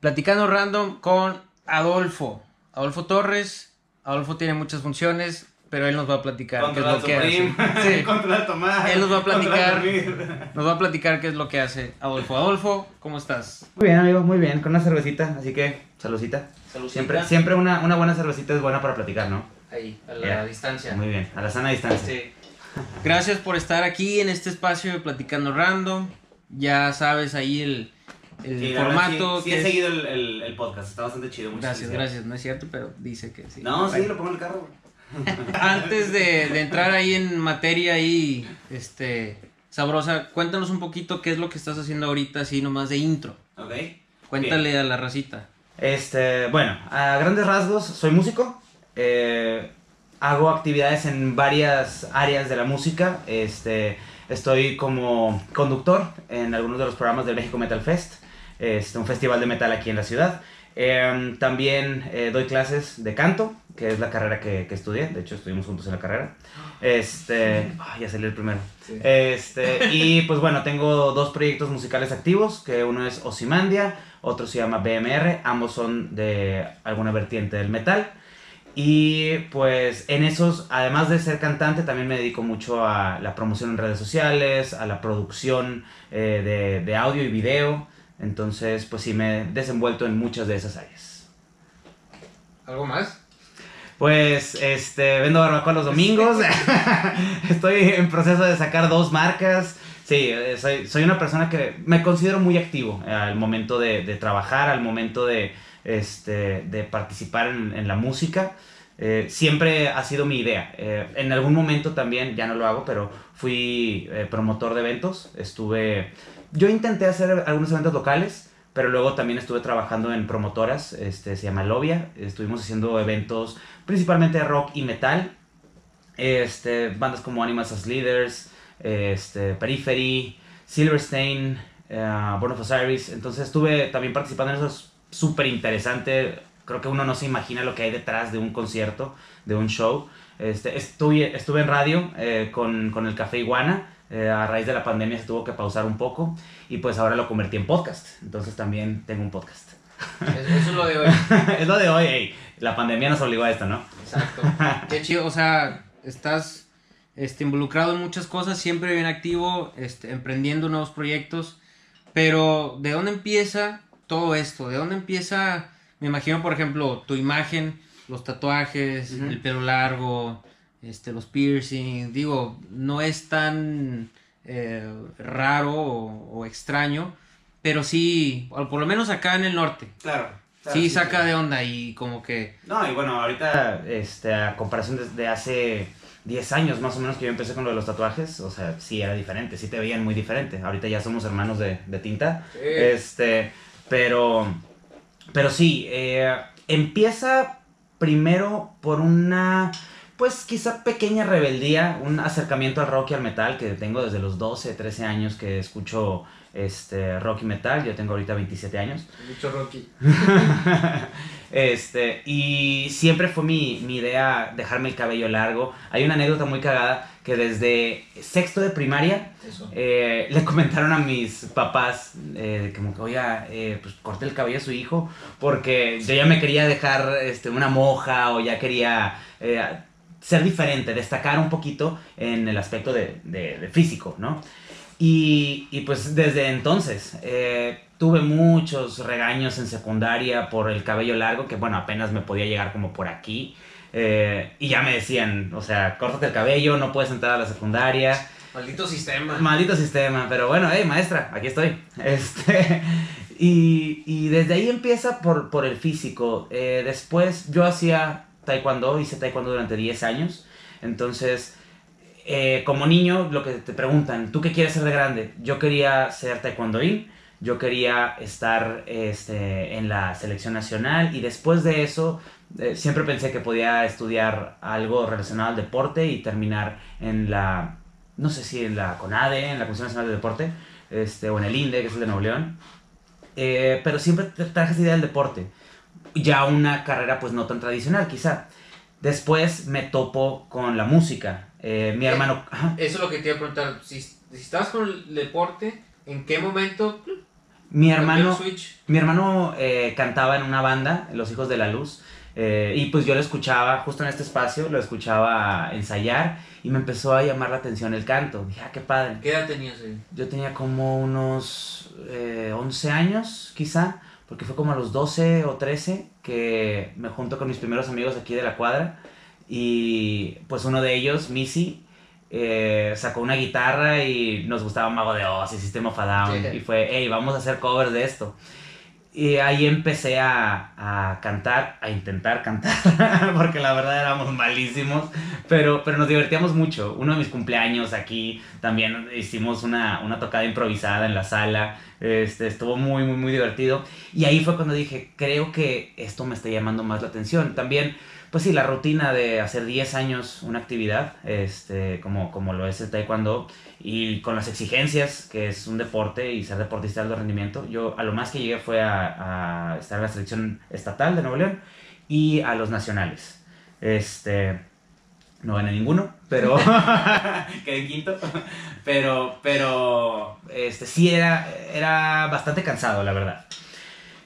Platicando Random con Adolfo. Adolfo Torres. Adolfo tiene muchas funciones, pero él nos va a platicar qué es lo que hace. Sí. Contra Tomás. Él nos va a platicar. Nos va a platicar qué es lo que hace Adolfo. Adolfo, ¿cómo estás? Muy bien, amigo, muy bien. Con una cervecita, así que saludcita. Saludcita. Siempre, siempre una, una buena cervecita es buena para platicar, ¿no? Ahí, a la distancia. Muy bien, a la sana distancia. Sí. Gracias por estar aquí en este espacio de Platicando Random. Ya sabes ahí el, el Sí, formato. Sí, sí he es- seguido el, el, el podcast, está bastante chido. Gracias, felicidades. gracias. No es cierto, pero dice que sí. No, sí, lo pongo en el carro. Antes de, de entrar ahí en materia ahí, este, sabrosa, cuéntanos un poquito qué es lo que estás haciendo ahorita, así nomás de intro. Ok. Cuéntale a la racita. Este, bueno, a grandes rasgos, soy músico. eh, hago actividades en varias áreas de la música. Este, estoy como conductor en algunos de los programas del México Metal Fest, este, un festival de metal aquí en la ciudad. Em, también eh, doy clases de canto, que es la carrera que, que estudié. De hecho, estuvimos juntos en la carrera. Este, ya salió el primero. Sí. Este, y pues bueno, tengo dos proyectos musicales activos, que uno es Osimandia, otro se llama BMR, ambos son de alguna vertiente del metal. Y pues en esos, además de ser cantante, también me dedico mucho a la promoción en redes sociales, a la producción eh, de, de audio y video. Entonces, pues sí, me he desenvuelto en muchas de esas áreas. ¿Algo más? Pues, este, vendo barbacoa los domingos. Estoy en proceso de sacar dos marcas. Sí, eh, soy, soy una persona que me considero muy activo eh, al momento de, de trabajar, al momento de, este, de participar en, en la música. Eh, siempre ha sido mi idea. Eh, en algún momento también, ya no lo hago, pero fui eh, promotor de eventos. Estuve. Yo intenté hacer algunos eventos locales, pero luego también estuve trabajando en promotoras. Este, se llama Lovia. Estuvimos haciendo eventos principalmente de rock y metal. Este, bandas como Animals as Leaders, este, Periphery, Silverstein, uh, Born of. Entonces estuve también participando en eso. Es súper interesante. Creo que uno no se imagina lo que hay detrás de un concierto, de un show. Este, estuve, estuve en radio eh, con, con el Café Iguana. Eh, a raíz de la pandemia se tuvo que pausar un poco y pues ahora lo convertí en podcast. Entonces también tengo un podcast. Eso, es lo de hoy. es lo de hoy, ey. La pandemia nos obligó a esto, ¿no? Exacto. Qué chido, o sea, estás este, involucrado en muchas cosas, siempre bien activo, este, emprendiendo nuevos proyectos. Pero, ¿de dónde empieza todo esto? ¿De dónde empieza, me imagino, por ejemplo, tu imagen, los tatuajes, el pelo largo, este, los piercings? Digo, no es tan eh, raro o, o extraño, pero sí, por lo menos acá en el norte, Claro. claro, sí saca de onda y como que... No, y bueno, ahorita. Este, a comparación de, de hace 10 años más o menos que yo empecé con lo de los tatuajes, o sea, sí era diferente, sí te veían muy diferente. Ahorita ya somos hermanos de, de tinta. Este, pero, pero sí, eh, empieza primero por una, pues quizá pequeña rebeldía, un acercamiento al rock y al metal que tengo desde los 12, 13 años que escucho este, rock y metal. Yo tengo ahorita 27 años. Mucho Rocky. este, y siempre fue mi, mi idea dejarme el cabello largo. Hay una anécdota muy cagada que desde sexto de primaria eh, le comentaron a mis papás, eh, como que, oiga, eh, pues corte el cabello a su hijo, porque yo ya me quería dejar este, una moja o ya quería eh, ser diferente, destacar un poquito en el aspecto de, de- de físico, ¿no? Y, y pues desde entonces eh, tuve muchos regaños en secundaria por el cabello largo, que bueno, apenas me podía llegar como por aquí. eh, y ya me decían, o sea, córtate el cabello, no puedes entrar a la secundaria. Maldito sistema. Maldito sistema, pero bueno, hey, maestra, aquí estoy. Este, y, y desde ahí empieza por, por el físico. Eh, después yo hacía taekwondo, hice taekwondo durante 10 años. Entonces, eh, como niño, lo que te preguntan, ¿tú qué quieres ser de grande? Yo quería ser taekwondoín, yo quería estar este, en la selección nacional y después de eso eh, siempre pensé que podía estudiar algo relacionado al deporte y terminar en la, no sé si en la CONADE, en la Comisión Nacional de Deporte, este, o en el INDE, que es el de Nuevo León. Eh, pero siempre tra- traje esa idea del deporte. Ya una carrera pues no tan tradicional quizá. Después me topo con la música. Eh, mi Eh, hermano... ajá. Eso es lo que te iba a preguntar. Si, si estabas con el deporte, ¿en qué momento? Mi hermano, mi hermano eh, cantaba en una banda, Los Hijos de la Luz, eh, y pues yo lo escuchaba, justo en este espacio, lo escuchaba ensayar y me empezó a llamar la atención el canto. Dije, ah, qué padre. ¿Qué edad tenías ahí? Yo tenía como unos eh, 11 años, quizá, porque fue como a los 12 o 13 que me junto con mis primeros amigos aquí de la cuadra y pues uno de ellos, Missy, eh, sacó una guitarra y nos gustaba Mago de Oz y System of a Down Sí. y fue, hey, vamos a hacer covers de esto. Y ahí empecé a, a cantar, a intentar cantar, porque la verdad éramos malísimos, pero, pero nos divertíamos mucho. Uno de mis cumpleaños aquí también hicimos una, una tocada improvisada en la sala, este, estuvo muy, muy, muy divertido. Y ahí fue cuando dije, creo que esto me está llamando más la atención. También, pues sí, la rutina de hacer 10 años una actividad, este, como, como lo es el taekwondo, y con las exigencias, que es un deporte y ser deportista de alto rendimiento, yo a lo más que llegué fue a, a estar en la selección estatal de Nuevo León y a los nacionales. Este, no gané ninguno, pero quedé en quinto. Pero, pero, este, sí era, era bastante cansado, la verdad.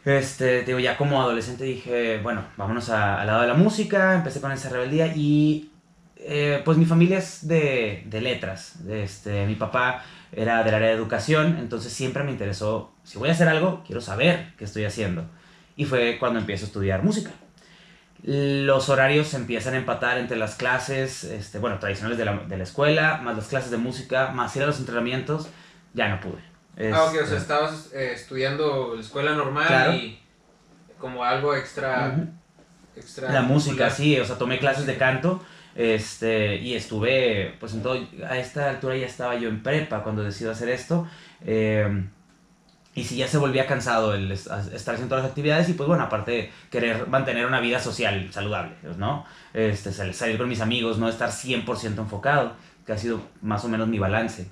Este, te digo, ya como adolescente dije, bueno, vámonos a- al lado de la música, empecé con esa rebeldía y eh, pues mi familia es de, de letras. Este, mi papá era del área de educación, entonces siempre me interesó, si voy a hacer algo, quiero saber qué estoy haciendo. Y fue cuando empiezo a estudiar música. Los horarios se empiezan a empatar entre las clases, este, bueno, tradicionales de la, de la escuela, más las clases de música, más ir a los entrenamientos, ya no pude. Ah, ok, o sea, Este, estabas eh, estudiando la escuela normal Claro. y como algo extra... La música, sí, o sea, tomé clases de canto este, y estuve, pues en todo, a esta altura ya estaba yo en prepa cuando decido hacer esto. eh, y si ya se volvía cansado el es- estar haciendo todas las actividades y pues bueno, aparte querer mantener una vida social saludable, ¿no? Este, sal- salir con mis amigos, no estar 100% enfocado, que ha sido más o menos mi balance.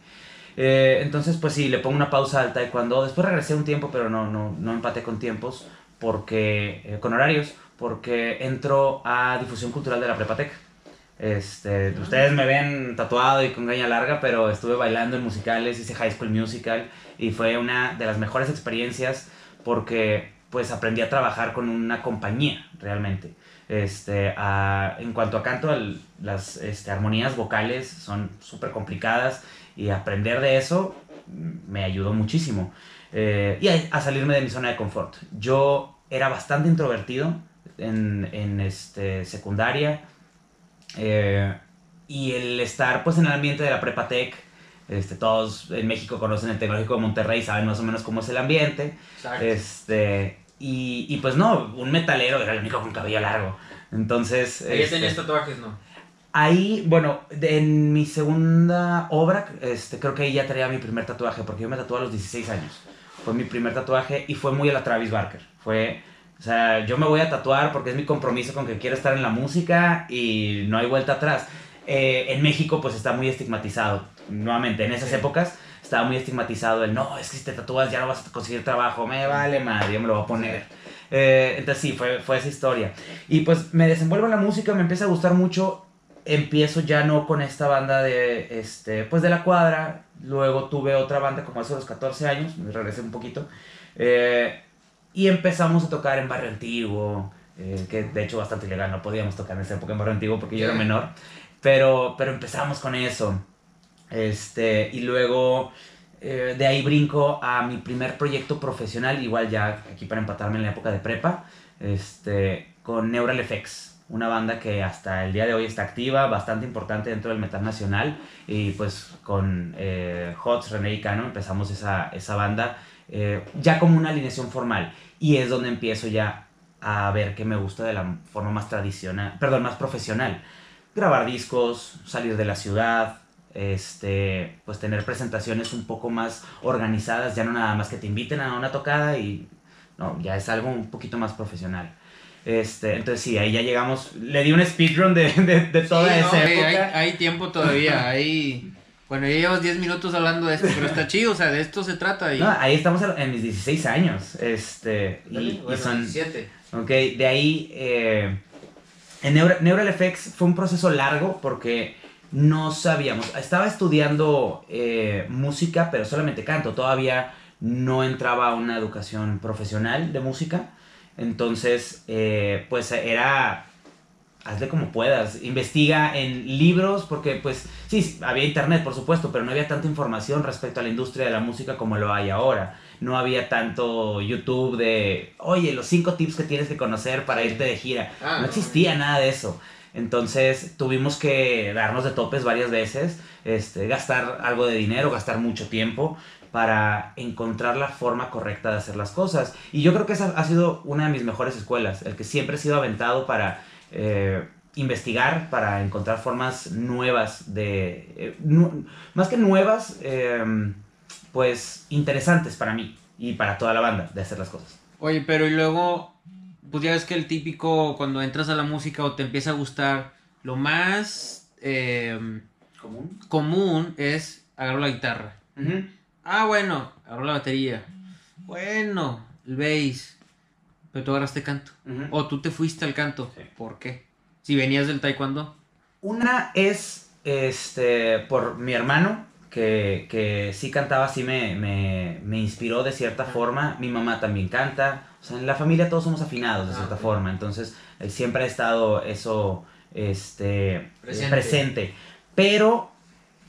Eh, entonces, pues sí, le pongo una pausa al taekwondo. Después regresé un tiempo, pero no, no, no empaté con tiempos, porque, eh, con horarios, porque entro a difusión cultural de la Prepatec. Este, ustedes me ven tatuado y con gaña larga, pero estuve bailando en musicales, hice High School Musical y fue una de las mejores experiencias porque pues aprendí a trabajar con una compañía realmente. Este, a- en cuanto a canto, al- las este, armonías vocales son súper complicadas y aprender de eso me ayudó muchísimo. Eh, y a, a salirme de mi zona de confort. Yo era bastante introvertido en, en este, secundaria eh, y el estar pues en el ambiente de la prepa tech, este, todos en México conocen el Tecnológico de Monterrey, saben más o menos cómo es el ambiente. Exacto. Este, y, y pues no, un metalero era el único con cabello largo. Entonces... Ya este, tatuajes, ¿no? Ahí, bueno, en mi segunda obra, este, creo que ahí ya traía mi primer tatuaje, porque yo me tatué a los 16 años. Fue mi primer tatuaje y fue muy a la Travis Barker. Fue, o sea, yo me voy a tatuar porque es mi compromiso con que quiero estar en la música y no hay vuelta atrás. Eh, en México, pues está muy estigmatizado. Nuevamente, en esas épocas estaba muy estigmatizado el no, es que si te tatúas ya no vas a conseguir trabajo, me vale madre, yo me lo voy a poner. Eh, entonces sí, fue, fue esa historia. Y pues me desenvuelvo en la música, me empieza a gustar mucho. Empiezo ya no con esta banda de, este, pues de la cuadra. Luego tuve otra banda como hace los 14 años, me regresé un poquito. Eh, y empezamos a tocar en Barrio Antiguo, eh, que de hecho bastante ilegal, no podíamos tocar en esa época en Barrio Antiguo porque yo era menor. Pero, pero empezamos con eso. Este, y luego eh, de ahí brinco a mi primer proyecto profesional, igual ya aquí para empatarme en la época de prepa, este, con Neural Effects, una banda que hasta el día de hoy está activa, bastante importante dentro del metal nacional, y pues con eh, Hots, René y Cano empezamos esa, esa banda eh, ya como una alineación formal, y es donde empiezo ya a ver que me gusta de la forma más tradicional, perdón, más profesional. Grabar discos, salir de la ciudad, este, pues tener presentaciones un poco más organizadas, ya no nada más que te inviten a una tocada y no, ya es algo un poquito más profesional. Este, entonces sí, ahí ya llegamos, le di un speedrun de, de, de toda Sí, esa no, época. hay, hay tiempo todavía, hay... Bueno, ya llevas 10 minutos hablando de esto, pero está chido, o sea, de esto se trata y... No, ahí estamos en mis 16 años, este, y, y bueno, son, 17. Ok, de ahí eh, en Neura- Neural Effects fue un proceso largo porque no sabíamos. Estaba estudiando eh, música, pero solamente canto. Todavía no entraba a una educación profesional de música. Entonces, eh, pues era hazle como puedas, investiga en libros, porque pues sí, había internet por supuesto, pero no había tanta información respecto a la industria de la música como lo hay ahora. No había tanto YouTube de, oye, los cinco tips que tienes que conocer para irte de gira. Ah, no no. existía nada de eso. Entonces tuvimos que darnos de topes varias veces, este, gastar algo de dinero, gastar mucho tiempo para encontrar la forma correcta de hacer las cosas. Y yo creo que esa ha sido una de mis mejores escuelas, el que siempre he sido aventado para eh, investigar, para encontrar formas nuevas de... eh, nu- más que nuevas, eh, pues interesantes para mí y para toda la banda de hacer las cosas. Oye, pero y luego, pues ya ves que el típico cuando entras a la música o te empieza a gustar, lo más eh, ¿Común? común es agarrar la guitarra. Ah, bueno, agarro la batería. Bueno, el bass. Pero tú agarraste canto. O tú te fuiste al canto. Sí. ¿Por qué? Si venías del taekwondo. Una es este por mi hermano, que, que sí cantaba, sí me, me, me inspiró de cierta forma. Mi mamá también canta. O sea, en la familia todos somos afinados de Ah, cierta forma. Entonces, eh, siempre ha estado eso este, Presente. presente. Pero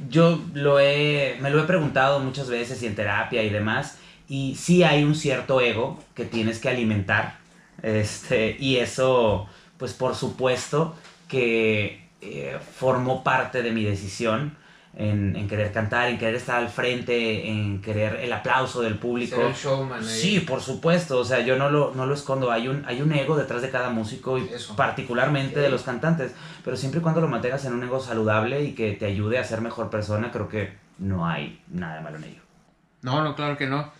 yo lo he, me lo he preguntado muchas veces y en terapia y demás. Y sí hay un cierto ego que tienes que alimentar. Este, y eso, pues por supuesto que eh, formó parte de mi decisión en, en querer cantar, en querer estar al frente, en querer el aplauso del público. Ser el showman ahí. Sí, por supuesto, o sea, yo no lo, no lo escondo, hay un, hay un ego detrás de cada músico y Eso. particularmente de los cantantes, pero siempre y cuando lo mantengas en un ego saludable y que te ayude a ser mejor persona, creo que no hay nada de malo en ello. No, no, claro que no.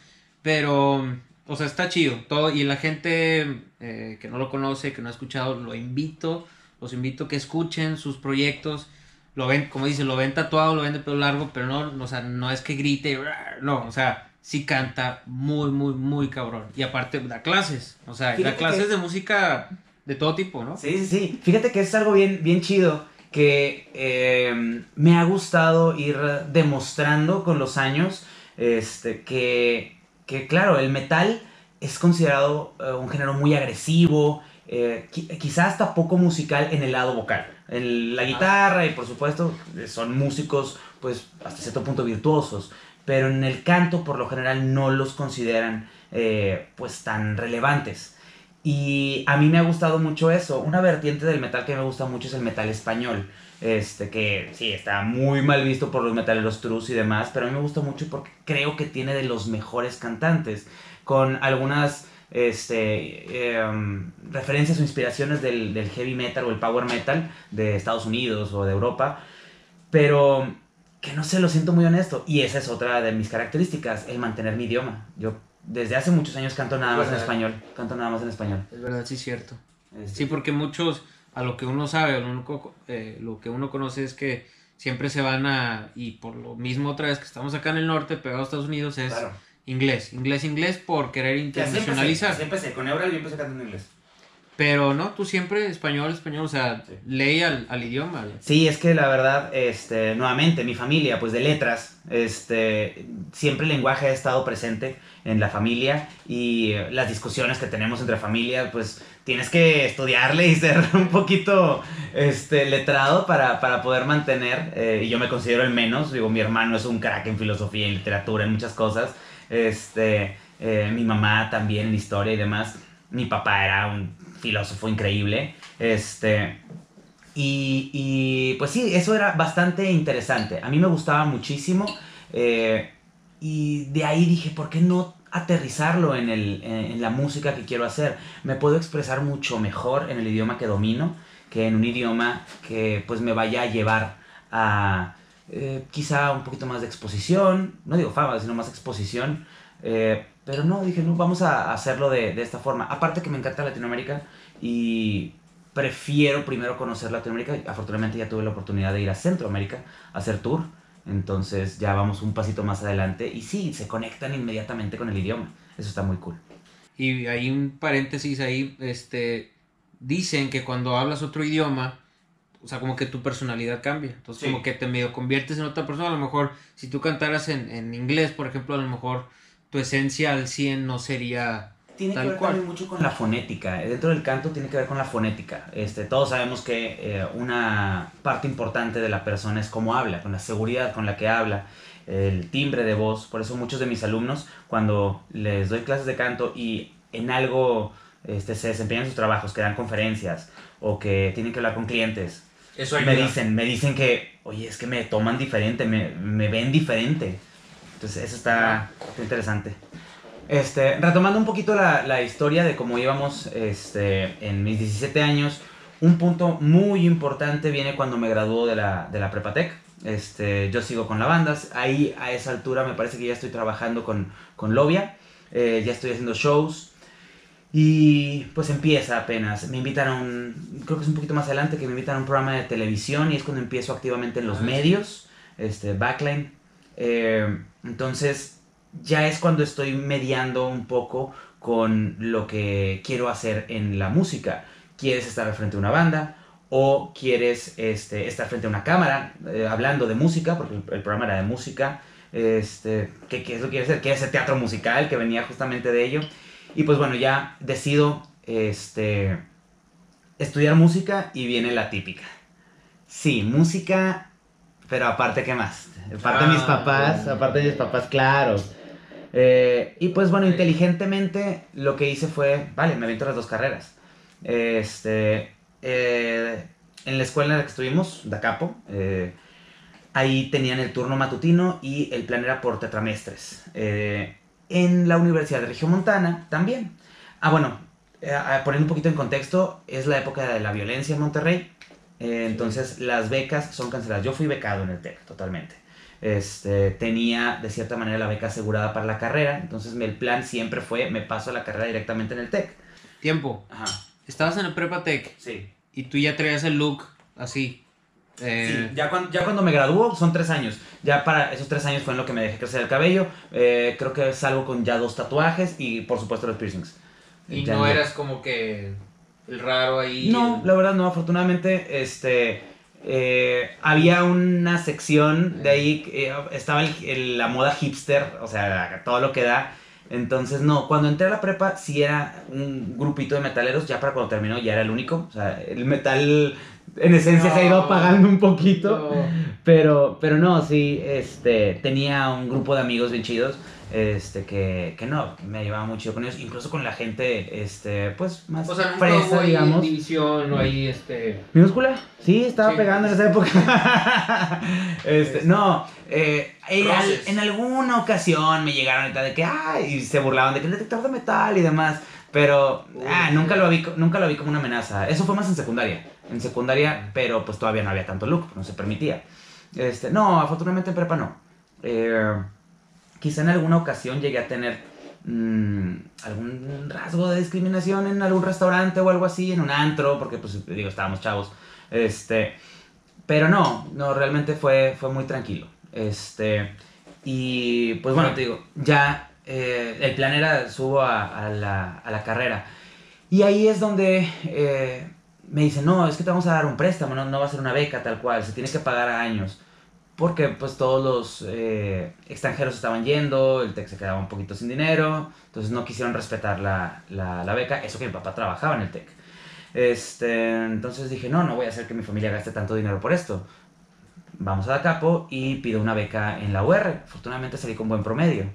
Pero, o sea, está chido. Todo, y la gente eh, que no lo conoce, que no ha escuchado, lo invito, los invito a que escuchen sus proyectos. Lo ven, como dice, lo ven tatuado, lo ven de pelo largo, pero no, o sea, no es que grite, no, o sea, sí canta muy, muy, muy cabrón. Y aparte da clases, o sea, da clases que- de música de todo tipo, ¿no? Sí, sí, sí. Fíjate que es algo bien, bien chido que eh, me ha gustado ir demostrando con los años este, que, que, claro, el metal es considerado eh, un género muy agresivo, eh, qui- quizá hasta poco musical en el lado vocal. En la guitarra y por supuesto son músicos pues hasta cierto punto virtuosos, pero en el canto por lo general no los consideran eh, pues tan relevantes. Y a mí me ha gustado mucho eso. Una vertiente del metal que me gusta mucho es el metal español. Este, que sí, está muy mal visto por los metaleros trus y demás, pero a mí me gusta mucho porque creo que tiene de los mejores cantantes. Con algunas este, em, referencias o inspiraciones del, del heavy metal o el power metal de Estados Unidos o de Europa. Pero que no sé, lo siento muy honesto. Y esa es otra de mis características, el mantener mi idioma. Yo desde hace muchos años canto nada más en español. Canto nada más en español. Es verdad, sí cierto. Este, Sí, porque muchos, a lo que uno sabe, lo, único, eh, lo que uno conoce es que siempre se van a, y por lo mismo otra vez que estamos acá en el norte, pegados a Estados Unidos, es Claro. Inglés, inglés, inglés por querer Que así empecé, internacionalizar. así empecé. Con Eural yo empecé cantando en inglés. Pero no, tú siempre español, español, o sea, Sí. ley al, al idioma. Sí, es que la verdad, este, nuevamente, mi familia, pues de letras, este, siempre el lenguaje ha estado presente en la familia y las discusiones que tenemos entre familias, pues tienes que estudiarle y ser un poquito, este, letrado para, para poder mantener, eh, y yo me considero el menos, digo, mi hermano es un crack en filosofía, en literatura, en muchas cosas, este, eh, mi mamá también en historia y demás, mi papá era un filósofo increíble, este, y, y, pues sí, eso era bastante interesante. A mí me gustaba muchísimo. eh, y de ahí dije, ¿por qué no aterrizarlo en, el, en, en la música que quiero hacer? Me puedo expresar mucho mejor en el idioma que domino que en un idioma que pues me vaya a llevar a eh, quizá un poquito más de exposición. No digo fama, sino más exposición. eh, pero no, dije, no, vamos a hacerlo de, de esta forma. Aparte que me encanta Latinoamérica y prefiero primero conocer Latinoamérica. Afortunadamente ya tuve la oportunidad de ir a Centroamérica a hacer tour. Entonces ya vamos un pasito más adelante. Y sí, se conectan inmediatamente con el idioma. Eso está muy cool. Y hay un paréntesis ahí, este, dicen que cuando hablas otro idioma, o sea, como que tu personalidad cambia. Entonces, Sí. como que te medio conviertes en otra persona. A lo mejor, si tú cantaras en, en inglés, por ejemplo, a lo mejor tu esencia al 100 no sería tiene Tal que ver cual. también mucho con la fonética. Dentro del canto tiene que ver con la fonética. Este, todos sabemos que eh, una parte importante de la persona es cómo habla, con la seguridad con la que habla, el timbre de voz. Por eso muchos de mis alumnos, cuando les doy clases de canto y en algo este, se desempeñan sus trabajos, que dan conferencias o que tienen que hablar con clientes, Eso me dicen, me dicen que, oye, es que me toman diferente, me, me ven diferente. Entonces, eso está, está interesante. Este, retomando un poquito la, la historia de cómo íbamos este, en mis 17 años, un punto muy importante viene cuando me graduó de la, de la Prepatec. Este, yo sigo con la banda, ahí a esa altura me parece que ya estoy trabajando con, con Lovia, eh, ya estoy haciendo shows. Y pues empieza apenas. Me un. Creo que es un poquito más adelante que me invitan a un programa de televisión y es cuando empiezo activamente en los Ah, medios, este, backline. Eh, entonces, ya es cuando estoy mediando un poco con lo que quiero hacer en la música. ¿Quieres estar al frente de una banda? ¿O quieres este, estar frente a una cámara eh, hablando de música? Porque el, el programa era de música. Este, ¿qué, ¿Qué es lo que quieres hacer? ¿Quieres hacer teatro musical? Que venía justamente de ello. Y pues bueno, ya decido este, estudiar música y viene la típica. Sí, música, pero aparte, ¿qué más? Aparte de mis Ah, papás, bueno. aparte de mis papás, claro. Eh, y pues bueno, inteligentemente lo que hice fue, vale, me avento las dos carreras. Este, eh, en la escuela en la que estuvimos, Dacapo, eh, ahí tenían el turno matutino y el plan era por tetramestres. Eh, en la Universidad de Regiomontana también. Ah, bueno, eh, ah, poniendo un poquito en contexto, es la época de la violencia en Monterrey. Eh, entonces las becas son canceladas. Yo fui becado en el TEC, totalmente. Este, tenía de cierta manera la beca asegurada para la carrera. Entonces el plan siempre fue, me paso la carrera directamente en el TEC. tiempo. Ajá, Estabas en el Prepa Tech sí. y tú ya traías el look así. Eh, Sí, ya, cuando, ya cuando me graduó son tres años. Ya para esos tres años fue en lo que me dejé crecer el cabello. Eh, creo que salgo con ya dos tatuajes y por supuesto los piercings. y Ya no eras como que el raro ahí. No, el- la verdad no. Afortunadamente, este... eh, había una sección de ahí, eh, estaba el- el- la moda hipster, o sea, todo lo que da. Entonces, no, cuando entré a la prepa sí era un grupito de metaleros, ya para cuando terminó ya era el único. O sea, el metal en esencia se ha ido apagando un poquito. No. Pero, pero no, sí, este, tenía un grupo de amigos bien chidos, este, que, que no, me llevaba muy chido con ellos, incluso con la gente, este, pues, más O sea, fresa, digamos. división este. ¿Minúscula? Sí, estaba Sí. pegando en esa época. este, no, eh, en, al- Roces. en alguna ocasión me llegaron de que, ay, y se burlaban de que el detector de metal y demás. Pero, Uy. ah, nunca lo, vi, nunca lo vi como una amenaza. Eso fue más en secundaria. En secundaria, pero pues todavía no había tanto look, no se permitía. Este, no, afortunadamente en prepa no. Eh, quizá en alguna ocasión llegué a tener mm, algún rasgo de discriminación en algún restaurante o algo así, en un antro, porque pues digo, estábamos chavos. Este, pero no, no, realmente fue, fue muy tranquilo. Este, y pues bueno, te digo, ya eh, el plan era subo a, la, a la carrera. Y ahí es donde eh, me dicen, no, es que te vamos a dar un préstamo, no, no va a ser una beca tal cual, se tiene que pagar a años. Porque pues todos los eh, extranjeros estaban yendo, el TEC se quedaba un poquito sin dinero, entonces no quisieron respetar la, la, la beca, eso que mi papá trabajaba en el TEC. Este, entonces dije, no, no voy a hacer que mi familia gaste tanto dinero por esto. Vamos a Dacapo y pido una beca en la UR. Afortunadamente salí con buen promedio.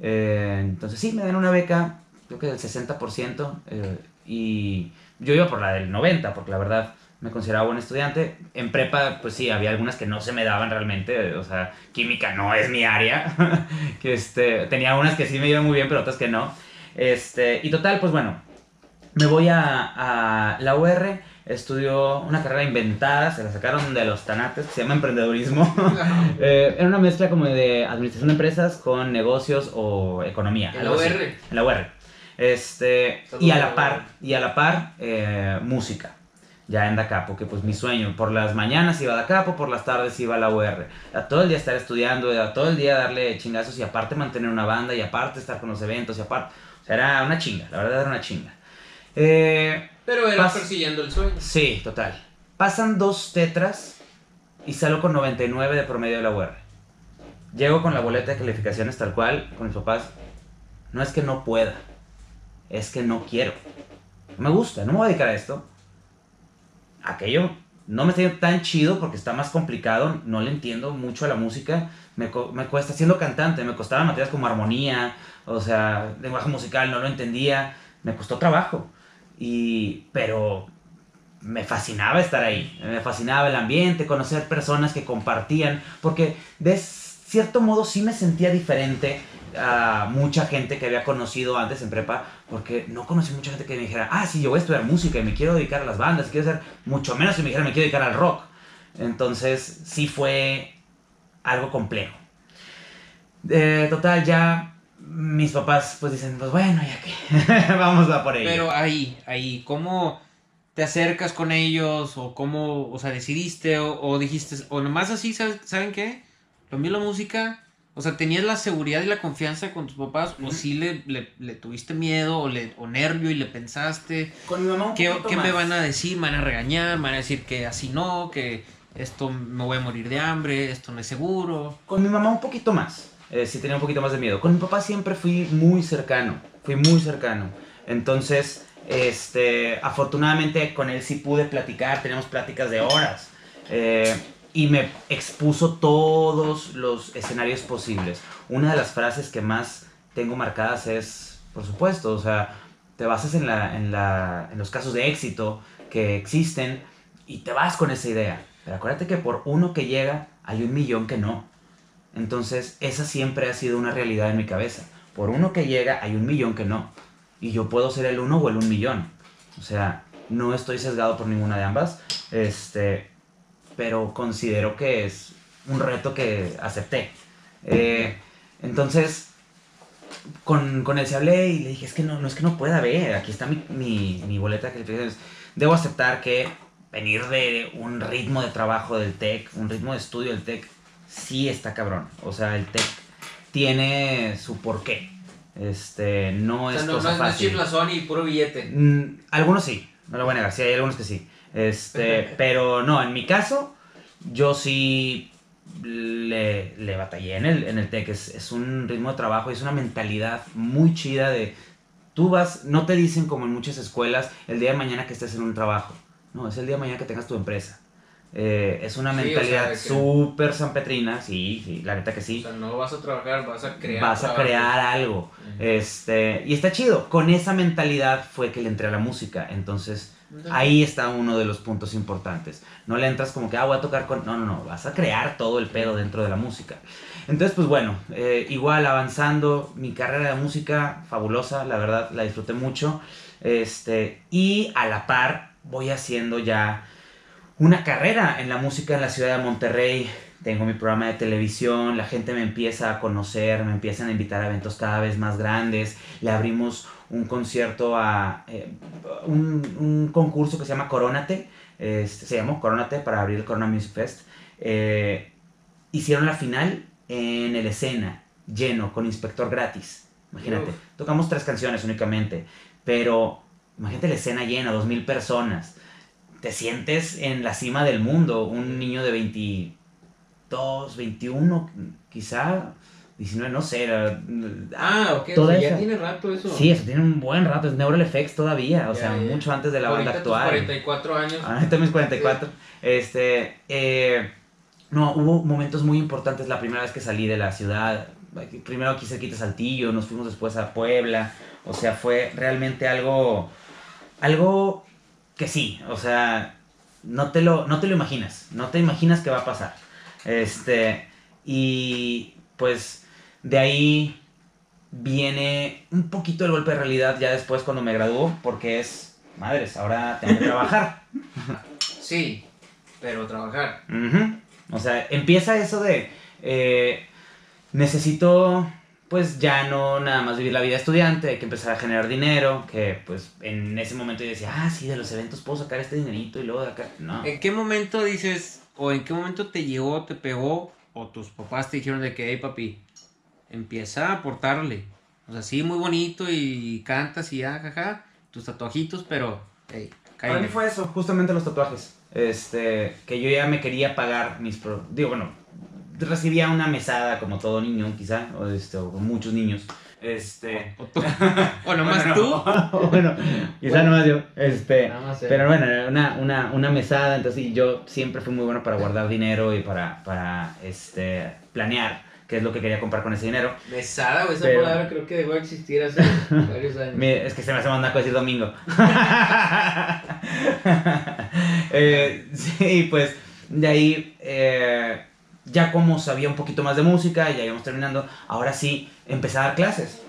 Eh, entonces sí, me dan una beca, creo que del 60%, eh, y yo iba por la del 90%, porque la verdad me consideraba buen estudiante. En prepa, pues sí, había algunas que no se me daban realmente, o sea, química no es mi área. que este, tenía unas que sí me iban muy bien, pero otras que no. Este, y total, pues bueno, me voy a, a la UR, estudio una carrera inventada, se la sacaron de los tanates, que se llama emprendedurismo. Eh, era una mezcla como de administración de empresas con negocios o economía. ¿En la. UR? En la UR. Este, y a la par, y a la par, eh, música. Ya en Dacapo, que pues mi sueño, por las mañanas iba a Dacapo, por las tardes iba a la UR. A todo el día estar estudiando, a todo el día darle chingazos y aparte mantener una banda y aparte estar con los eventos y aparte... O sea, era una chinga, la verdad era una chinga. Eh, Pero era persiguiendo el sueño. Sí, total. Pasan dos tetras y salgo con 99 de promedio de la UR. Llego con la boleta de calificaciones tal cual, con mis papás. no es que no pueda, es que no quiero. No me gusta, no me voy a dedicar a esto. Aquello no me está tan chido porque está más complicado, no le entiendo mucho a la música. Me, me cuesta, siendo cantante, me costaban materias como armonía, o sea, lenguaje musical, no lo entendía, me costó trabajo. Y, pero me fascinaba estar ahí, me fascinaba el ambiente, conocer personas que compartían, porque de cierto modo sí me sentía diferente a mucha gente que había conocido antes en prepa, porque no conocí mucha gente que me dijera, ah, sí, yo voy a estudiar música y me quiero dedicar a las bandas, quiero hacer, mucho menos que me dijera, me quiero dedicar al rock. Entonces sí fue algo complejo. Eh, total, ya mis papás pues dicen, pues bueno, ya que, vamos a por ello. Pero ahí, ahí, ¿cómo te acercas con ellos? ¿O cómo, o sea, decidiste? ¿O, dijiste, o nomás así, ¿sabes- ¿saben qué? Lo mío la música. O sea, ¿tenías la seguridad y la confianza con tus papás? ¿O sí le, le, le tuviste miedo o, le, o nervio y le pensaste? con mi mamá un ¿Qué, qué me van a decir? ¿Me van a regañar? ¿Me van a decir que así no? ¿Que esto me voy a morir de hambre? ¿Esto no es seguro? Con mi mamá un poquito más. Eh, sí tenía un poquito más de miedo. Con mi papá siempre fui muy cercano. Fui muy cercano. Entonces, este, afortunadamente con él sí pude platicar. Teníamos pláticas de horas. Eh, y me expuso todos los escenarios posibles. Una de las frases que más tengo marcadas es, por supuesto, o sea, te basas en, la, en, la, en los casos de éxito que existen y te vas con esa idea. Pero acuérdate que por uno que llega, hay un millón que no. Entonces, esa siempre ha sido una realidad en mi cabeza. Por uno que llega, hay un millón que no. Y yo puedo ser el uno o el un millón. O sea, no estoy sesgado por ninguna de ambas. Este, pero considero que es un reto que acepté. Eh, entonces, con, con él se hablé y le dije, es que no, no es que no pueda ver, aquí está mi, mi, mi boleta calificaciones. Debo aceptar que venir de un ritmo de trabajo del TEC, un ritmo de estudio del TEC, sí está cabrón. O sea, el TEC tiene su porqué. Este, no es cosa fácil. chiflazón y puro billete. Mm, algunos sí, no lo voy a negar, sí, hay algunos que sí. Este, pero no, en mi caso, yo sí le, le batallé en el, en el TEC. Es, es un ritmo de trabajo, es una mentalidad muy chida de... Tú vas, no te dicen como en muchas escuelas, el día de mañana que estés en un trabajo. No, es el día de mañana que tengas tu empresa. Eh, es una Sí, o sea, mentalidad súper sanpetrina, sí, sí, la neta que sí no vas a trabajar, vas a crear. vas a crear algo. Este, y está chido. Con esa mentalidad fue que le entré a la música. Entonces, ahí está uno de los puntos importantes. No le entras como que, ah, voy a tocar con. No, no, no. Vas a crear todo el pedo dentro de la música. Entonces, pues bueno, eh, igual avanzando. Mi carrera de música, fabulosa, la verdad, la disfruté mucho. Este, y a la par, voy haciendo ya una carrera en la música en la ciudad de Monterrey. Tengo mi programa de televisión, la gente me empieza a conocer, me empiezan a invitar a eventos cada vez más grandes. Le abrimos un concierto a eh, un, un concurso que se llama Corónate. Este, se llamó Corónate para abrir el Corona Music Fest. Eh, hicieron la final en el escena, lleno, con inspector gratis. Imagínate, Uf. tocamos tres canciones únicamente, pero imagínate la escena llena, dos mil personas te sientes en la cima del mundo. Un niño de 22, 21, quizá, 19, no sé. era- Ah, ok. Toda o sea, ya esa- tiene rato eso. Sí, eso tiene un buen rato, es Neural Effects todavía, o sea, mucho antes de la banda Ahorita actual. 44 años. Ahorita mis 44. Este, eh, no, hubo momentos muy importantes la primera vez que salí de la ciudad. Primero aquí cerquita de Saltillo, nos fuimos después a Puebla. O sea, fue realmente algo, algo que sí, o sea, no te lo, no te lo imaginas, no te imaginas que va a pasar. Este, y pues de ahí viene un poquito el golpe de realidad ya después cuando me graduó, porque es, madres, ahora tengo que trabajar. Sí, pero trabajar. O sea, empieza eso de, eh, necesito, pues ya no nada más vivir la vida estudiante, hay que empezar a generar dinero, que pues en ese momento yo decía, ah, sí, de los eventos puedo sacar este dinerito y luego de acá, no. ¿En qué momento dices, o en qué momento te llegó, te pegó, o tus papás te dijeron de que, hey papi, empieza a aportarle? O sea, sí, muy bonito y cantas y ya, jaja, tus tatuajitos, pero, hey, Para mí fue eso, justamente los tatuajes. Este, que yo ya me quería pagar mis... pro- Digo, bueno, recibía una mesada como todo niño, quizá, o, este, o muchos niños. Este. O, tú- o nomás Bueno, tú. bueno, quizá nomás yo. Este. Nada más él. Pero bueno, era una, una, una mesada, entonces y yo siempre fui muy bueno para guardar dinero y para, para este, planear qué es lo que quería comprar con ese dinero. Mesada, güey, esa Pero- palabra creo que dejó de existir hace varios años. Es que se me hace más naco decir domingo. Eh, sí, pues de ahí, eh, ya como sabía un poquito más de música, ya íbamos terminando, ahora sí empecé a dar clases.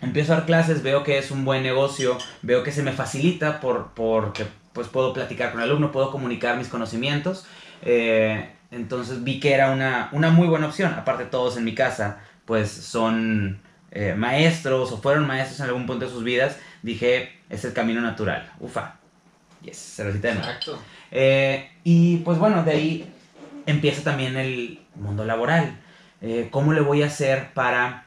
Empiezo a dar clases, veo que es un buen negocio, veo que se me facilita por, porque pues puedo platicar con el alumno, puedo comunicar mis conocimientos. eh, entonces vi que era una, una muy buena opción. Aparte todos en mi casa pues son eh, maestros o fueron maestros en algún punto de sus vidas. Dije, es el camino natural. Ufa. Yes, cervecita de nuevo. Exacto. Eh, y pues bueno, de ahí empieza también el mundo laboral. Eh, ¿Cómo le voy a hacer para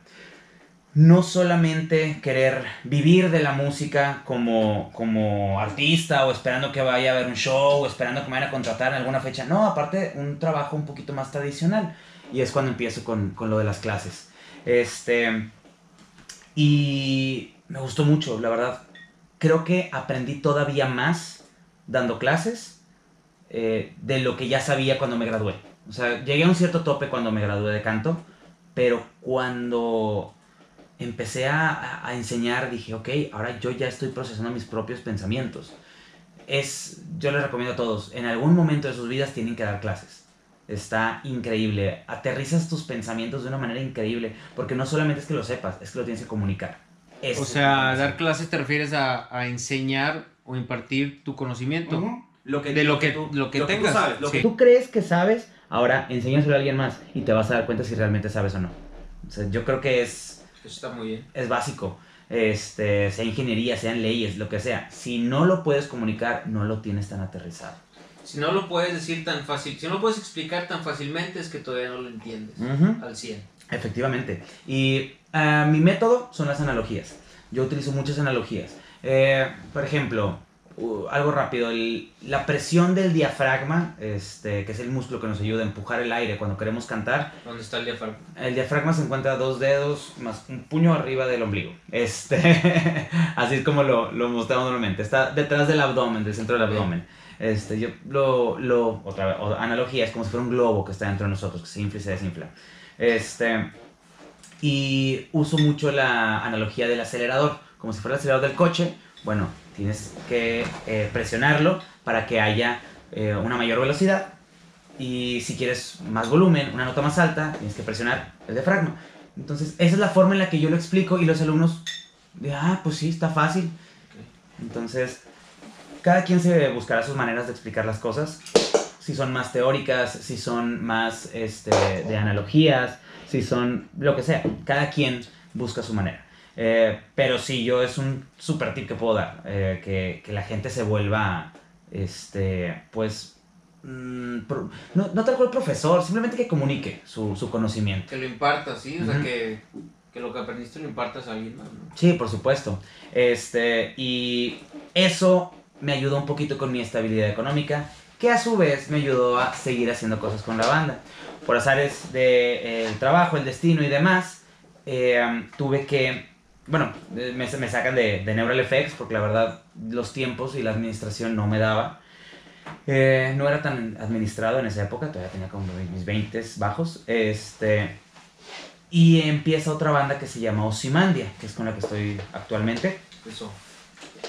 no solamente querer vivir de la música como, como artista o esperando que vaya a haber un show o esperando que me vayan a contratar en alguna fecha? No, aparte un trabajo un poquito más tradicional. Y es cuando empiezo con, con lo de las clases. Este, y me gustó mucho, la verdad. Creo que aprendí todavía más dando clases eh, de lo que ya sabía cuando me gradué. O sea, llegué a un cierto tope cuando me gradué de canto, pero cuando empecé a, a- enseñar dije, ok, ahora yo ya estoy procesando mis propios pensamientos. Es, yo les recomiendo a todos, en algún momento de sus vidas tienen que dar clases. Está increíble. Aterrizas tus pensamientos de una manera increíble, porque no solamente es que lo sepas, es que lo tienes que comunicar. O sea, dar clases te refieres a, a enseñar o impartir tu conocimiento. Ujú. Lo que, De lo que- tú, lo que tú tengas. sabes, lo Sí. que Tú crees que sabes, ahora enséñaselo a alguien más y te vas a dar cuenta si realmente sabes o no. O sea, yo creo que es, Eso está muy bien. es básico. Este, sea ingeniería, sean leyes, lo que sea. Si no lo puedes comunicar, no lo tienes tan aterrizado. Si no lo puedes decir tan fácil, si no lo puedes explicar tan fácilmente es que todavía no lo entiendes al 100. Efectivamente. Y ah, mi método son las analogías. Yo utilizo muchas analogías. Eh, por ejemplo, uh, algo rápido, el- la presión del diafragma, este, que es el músculo que nos ayuda a empujar el aire cuando queremos cantar, ¿Dónde está el diafragma? El diafragma se encuentra dos dedos más un puño arriba del ombligo. Este, así es como lo, lo mostramos normalmente. Está detrás del abdomen, del centro del abdomen. Este, yo lo, lo otra vez, analogía, es como si fuera un globo que está dentro de nosotros, que se infla y se desinfla. Este, y uso mucho la analogía del acelerador, como si fuera el acelerador del coche. Bueno, tienes que eh, presionarlo para que haya eh, una mayor velocidad. Y si quieres más volumen, una nota más alta, tienes que presionar el diafragma. Entonces, esa es la forma en la que yo lo explico y los alumnos, ah, pues sí, está fácil. Entonces, cada quien se buscará sus maneras de explicar las cosas. Si son más teóricas, si son más este, de analogías, si son lo que sea. Cada quien busca su manera. Eh, pero sí, yo es un super tip que puedo dar. eh, que, que la gente se vuelva, este, pues, mm, pro- no, no tal cual profesor, simplemente que comunique su, su conocimiento. Que lo impartas, ¿sí? O sea, que, que lo que aprendiste lo impartas a alguien más, ¿no? Sí, por supuesto. Este, y eso me ayudó un poquito con mi estabilidad económica, que a su vez me ayudó a seguir haciendo cosas con la banda. Por azares del trabajo, el destino y demás, eh, tuve que, bueno, eh, me, me sacan de, de Neural Effects porque la verdad los tiempos y la administración no me daba. Eh, no era tan administrado en esa época, todavía tenía como mis 20 bajos. Este, y empieza otra banda que se llama Ozymandia, que es con la que estoy actualmente. Eso.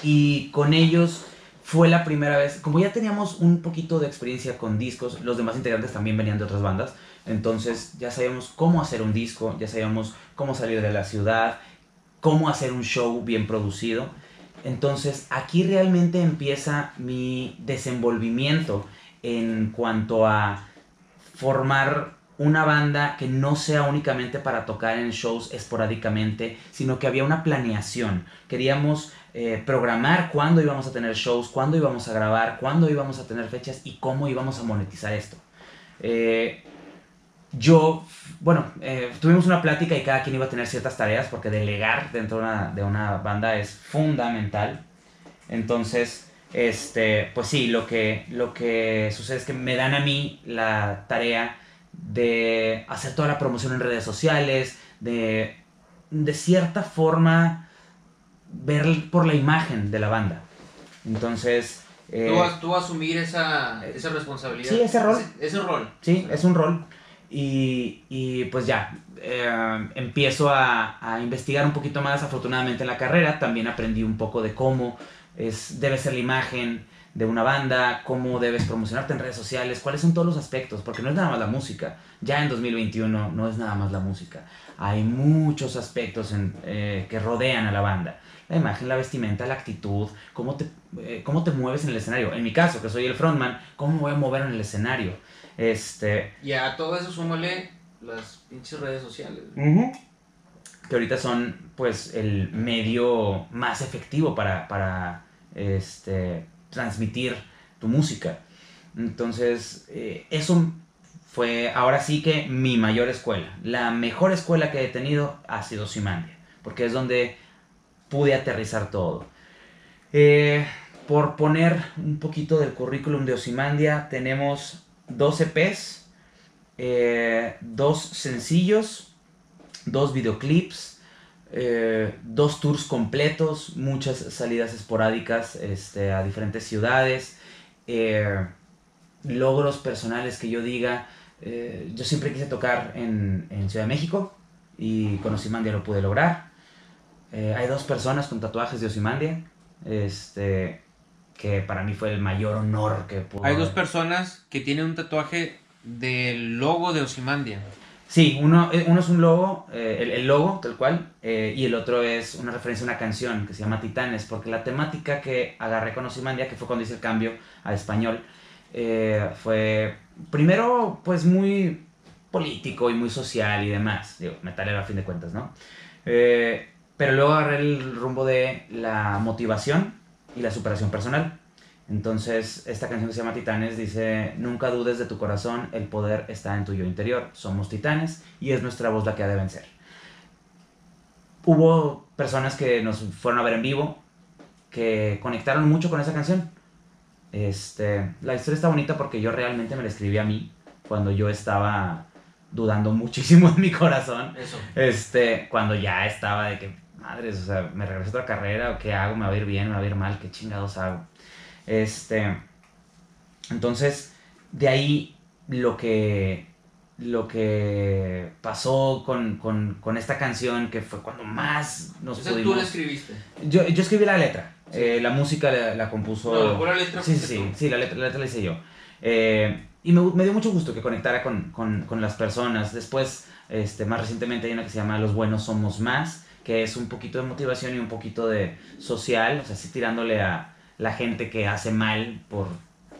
Y con ellos fue la primera vez, como ya teníamos un poquito de experiencia con discos, los demás integrantes también venían de otras bandas, entonces ya sabíamos cómo hacer un disco, ya sabíamos cómo salir de la ciudad, cómo hacer un show bien producido. Entonces aquí realmente empieza mi desenvolvimiento en cuanto a formar una banda que no sea únicamente para tocar en shows esporádicamente, sino que había una planeación. Queríamos eh, programar cuándo íbamos a tener shows, cuándo íbamos a grabar, cuándo íbamos a tener fechas y cómo íbamos a monetizar esto. Eh, yo, bueno, eh, tuvimos una plática y cada quien iba a tener ciertas tareas porque delegar dentro de una, de una banda es fundamental. Entonces, este, pues sí, lo que, lo que sucede es que me dan a mí la tarea de hacer toda la promoción en redes sociales, de de cierta forma ver por la imagen de la banda. Entonces... eh, Tú, asumir esa, esa responsabilidad. Sí, ese rol. Ese, ese rol. Sí, es un rol. Y, pues ya, eh, empiezo a, investigar un poquito más. Afortunadamente en la carrera también aprendí un poco de cómo es, debe ser la imagen de una banda, cómo debes promocionarte en redes sociales, cuáles son todos los aspectos, porque no es nada más la música. Ya en 2021 no es nada más la música. Hay muchos aspectos eh, que rodean a la banda. La imagen, la vestimenta, la actitud, cómo te, eh, cómo te mueves en el escenario. En mi caso, que soy el frontman, cómo me voy a mover en el escenario. Este, Y a todo eso súmale las pinches redes sociales. que ahorita son pues el medio más efectivo para, para este, transmitir tu música. Entonces, eh, eso fue ahora sí que mi mayor escuela. La mejor escuela que he tenido ha sido Simandia, porque es donde pude aterrizar todo. Eh, por poner un poquito del currículum de Osimandia, tenemos dos EPs, eh, dos sencillos, dos videoclips, eh, dos tours completos, muchas salidas esporádicas este, a diferentes ciudades, eh, logros personales que yo diga. yo siempre quise tocar en, en Ciudad de México y con Osimandia lo pude lograr. Hay dos personas con tatuajes de Osimandia, este, que para mí fue el mayor honor que pudo Hay dos personas que tienen un tatuaje del logo de Osimandia. Sí, uno, eh, uno es un logo, eh, el, el logo tal cual, eh, y el otro es una referencia a una canción que se llama Titanes, porque la temática que agarré con Osimandia, que fue cuando hice el cambio a español, eh, fue primero pues muy político y muy social y demás, digo, metalero a fin de cuentas, ¿no? Pero luego agarré el rumbo de la motivación y la superación personal. Entonces, esta canción que se llama Titanes dice, nunca dudes de tu corazón, el poder está en tu yo interior. Somos titanes y es nuestra voz la que ha de vencer. Hubo personas que nos fueron a ver en vivo, que conectaron mucho con esa canción. Este, la historia está bonita porque yo realmente me la escribí a mí cuando yo estaba dudando muchísimo en mi corazón. Eso. Este, cuando ya estaba de que, madres, o sea, me regreso a otra carrera, o qué hago, me va a ir bien, me va a ir mal, qué chingados hago. Este, entonces, de ahí lo que, lo que pasó con, con, con esta canción, que fue cuando más nos O sea, tú pudimos... la escribiste. Yo, yo escribí la letra, Sí. eh, la música la, la compuso... No, la letra Sí, sí, sí, sí, la letra, la letra la hice yo. Eh, y me, me dio mucho gusto que conectara con, con, con las personas. Después, este, más recientemente hay una que se llama Los Buenos Somos Más, que es un poquito de motivación y un poquito de social, o sea, así tirándole a la gente que hace mal por,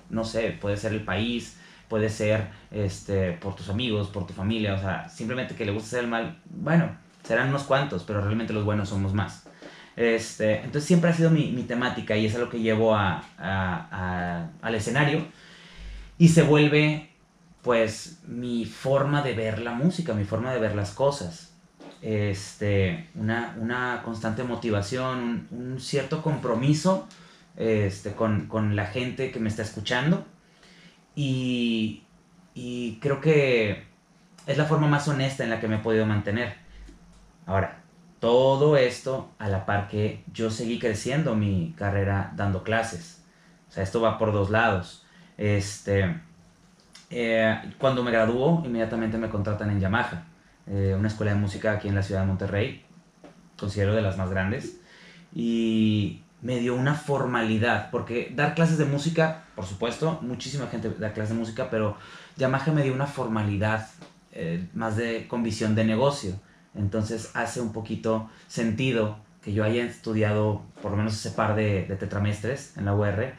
no sé, puede ser el país, puede ser este, por tus amigos, por tu familia, o sea, simplemente que le gusta hacer el mal, bueno, serán unos cuantos, pero realmente los buenos somos más. Este, entonces siempre ha sido mi, mi temática y es algo que llevo a, a- a- al escenario y se vuelve pues mi forma de ver la música, mi forma de ver las cosas. Este, una, una constante motivación, un, cierto compromiso este, con, con la gente que me está escuchando y, y creo que es la forma más honesta en la que me he podido mantener. Ahora, todo esto a la par que yo seguí creciendo mi carrera dando clases. O sea, esto va por dos lados. Este, eh, cuando me graduó, inmediatamente me contratan en Yamaha, eh, una escuela de música aquí en la ciudad de Monterrey, considero de las más grandes, y me dio una formalidad, porque dar clases de música, por supuesto, muchísima gente da clases de música, pero Yamaha me dio una formalidad eh, más de con visión de negocio. Entonces hace un poquito sentido que yo haya estudiado por lo menos ese par de, de tetramestres en la UR,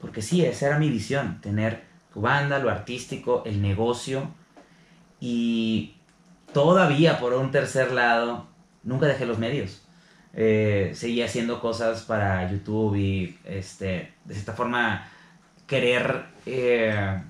porque sí, esa era mi visión, tener tu banda, lo artístico, el negocio, y todavía por un tercer lado, nunca dejé los medios. Eh, haciendo cosas para YouTube y este, de cierta forma querer eh,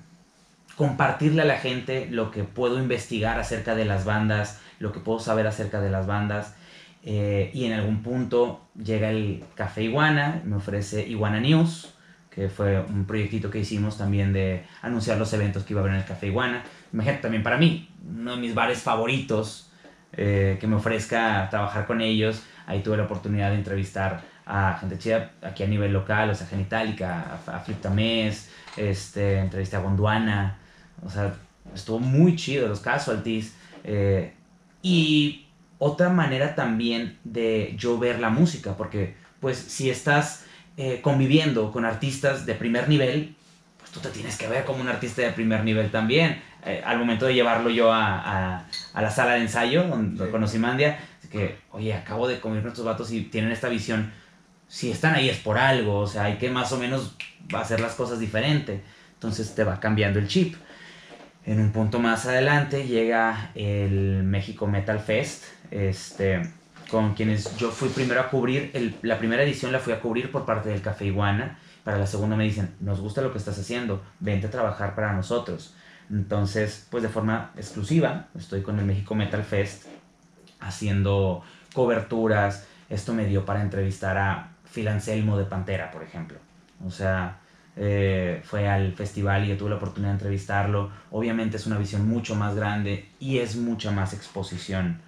compartirle a la gente lo que puedo investigar acerca de las bandas, lo que puedo saber acerca de las bandas. eh, y en algún punto llega el Café Iguana, me ofrece Iguana News, que fue un proyectito que hicimos también de anunciar los eventos que iba a haber en el Café Iguana. Imagínate también para mí, uno de mis bares favoritos eh, que me ofrezca trabajar con ellos. Ahí tuve la oportunidad de entrevistar a gente chida aquí a nivel local, o sea, Genitalica, a, a Flip Tamés, este, entrevisté a Gondwana, o sea, estuvo muy chido los casualties. eh, y otra manera también de yo ver la música, porque pues si estás eh, conviviendo con artistas de primer nivel, pues tú te tienes que ver como un artista de primer nivel también. Eh, al momento de llevarlo yo a, a- a la sala de ensayo, donde Sí. con Osimandia, que, oye, acabo de con estos vatos y tienen esta visión. Si están ahí es por algo, o sea, hay que más o menos hacer las cosas diferente. Entonces te va cambiando el chip. En un punto más adelante llega el México Metal Fest, este, con quienes yo fui primero a cubrir, el- la primera edición la fui a cubrir por parte del Café Iguana, para la segunda me dicen, nos gusta lo que estás haciendo, vente a trabajar para nosotros. Entonces, pues de forma exclusiva, estoy con el México Metal Fest haciendo coberturas, esto me dio para entrevistar a Phil Anselmo de Pantera, por ejemplo. O sea, eh, fue al festival y yo tuve la oportunidad de entrevistarlo. Obviamente es una visión mucho más grande y es mucha más exposición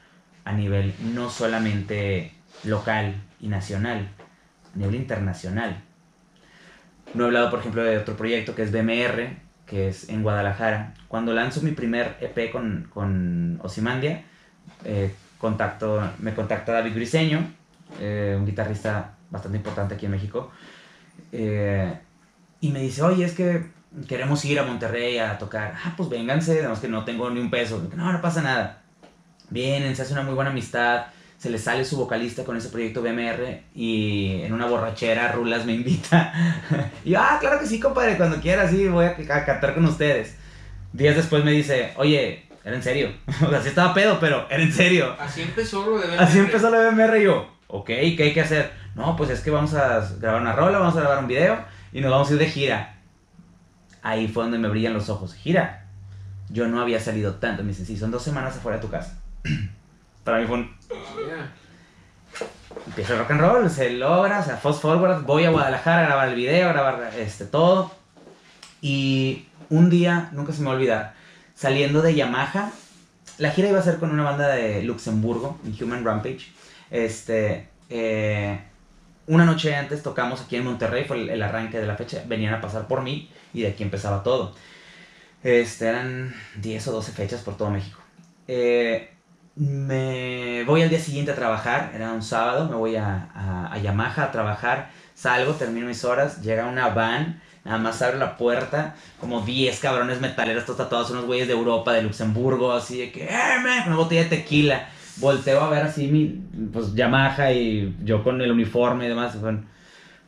a nivel no solamente local y nacional, a nivel internacional. No he hablado, por ejemplo, de otro proyecto que es BMR, que es en Guadalajara. Cuando lanzo mi primer EP con, con eh, contacto, me contacta David Briseño, eh, un guitarrista bastante importante aquí en México, eh, y me dice, oye, es que queremos ir a Monterrey a tocar. Ah, pues vénganse, además que no tengo ni un peso. No, no pasa nada. Vienen, se hace una muy buena amistad, se le sale su vocalista con ese proyecto BMR y en una borrachera Rulas me invita. y yo, ah, claro que sí, compadre, cuando quieras, sí, voy a, a cantar con ustedes. Días después me dice, oye, era en serio. o sea, sí estaba pedo, pero era en serio. Así empezó lo de ver. Así empezó la BMR y yo, ok, ¿qué hay que hacer? No, pues es que vamos a grabar una rola, vamos a grabar un video y nos vamos a ir de gira. Ahí fue donde me brillan los ojos. Gira. Yo no había salido tanto. Me dicen, sí, son dos semanas afuera de tu casa. Para mí fue un... Empieza el rock and roll, se logra, o sea, fast forward, voy a Guadalajara a grabar el video, a grabar este, todo. Y un día, nunca se me va a olvidar, saliendo de Yamaha, la gira iba a ser con una banda de Luxemburgo, Human Rampage. Este, eh, una noche antes tocamos aquí en Monterrey, fue el, arranque de la fecha, venían a pasar por mí y de aquí empezaba todo. Este, eran 10 o 12 fechas por todo México. Eh, me voy al día siguiente a trabajar, era un sábado, me voy a, a, a Yamaha a trabajar, salgo, termino mis horas, llega una van, nada más abre la puerta, como 10 cabrones metaleros, todos tatuados, unos güeyes de Europa, de Luxemburgo, así de que, ¡eh, man! Una botella de tequila. Volteo a ver así mi, pues, Yamaha y yo con el uniforme y demás,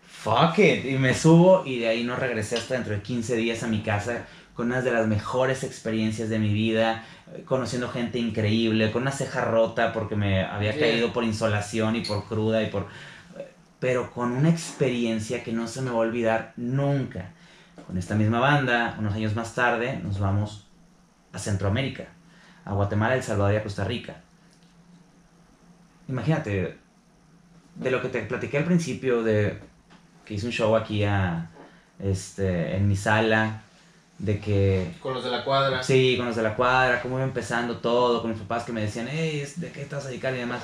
fuck it, y me subo y de ahí no regresé hasta dentro de 15 días a mi casa con unas de las mejores experiencias de mi vida, eh, conociendo gente increíble, con una ceja rota porque me había Yeah. caído por insolación y por cruda y por... Pero con una experiencia que no se me va a olvidar nunca. Con esta misma banda, unos años más tarde, nos vamos a Centroamérica, a Guatemala, El Salvador y a Costa Rica. Imagínate, de lo que te platiqué al principio, de que hice un show aquí a, este, en mi sala, de que Con los de la cuadra. Sí, con los de la cuadra, cómo iba empezando todo, con mis papás que me decían, hey, ¿de qué vas a dedicar y demás?